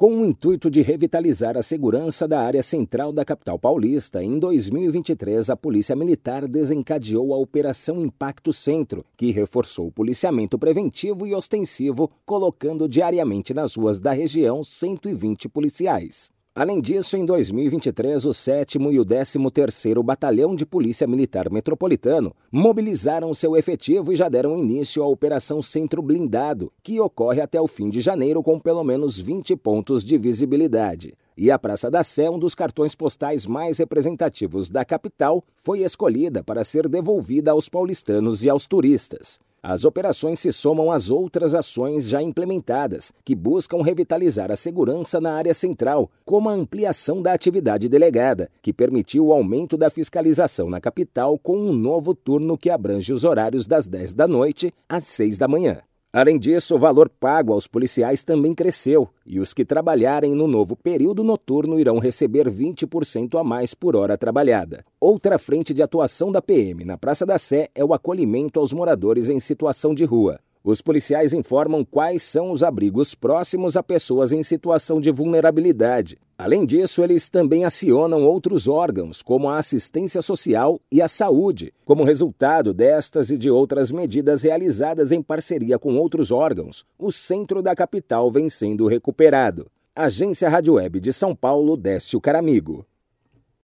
Com o intuito de revitalizar a segurança da área central da capital paulista, em 2023 a Polícia Militar desencadeou a Operação Impacto Centro, que reforçou o policiamento preventivo e ostensivo, colocando diariamente nas ruas da região 120 policiais. Além disso, em 2023, o 7 e o 13º Batalhão de Polícia Militar Metropolitano mobilizaram seu efetivo e já deram início à Operação Centro Blindado, que ocorre até o fim de janeiro com pelo menos 20 pontos de visibilidade. E a Praça da Sé, um dos cartões postais mais representativos da capital, foi escolhida para ser devolvida aos paulistanos e aos turistas. As operações se somam às outras ações já implementadas, que buscam revitalizar a segurança na área central, como a ampliação da atividade delegada, que permitiu o aumento da fiscalização na capital com um novo turno que abrange os horários das 10 da noite às 6 da manhã. Além disso, o valor pago aos policiais também cresceu e os que trabalharem no novo período noturno irão receber 20% a mais por hora trabalhada. Outra frente de atuação da PM na Praça da Sé é o acolhimento aos moradores em situação de rua. Os policiais informam quais são os abrigos próximos a pessoas em situação de vulnerabilidade. Além disso, eles também acionam outros órgãos, como a assistência social e a saúde. Como resultado destas e de outras medidas realizadas em parceria com outros órgãos, o centro da capital vem sendo recuperado. Agência Rádio Web de São Paulo, Décio Caramigo.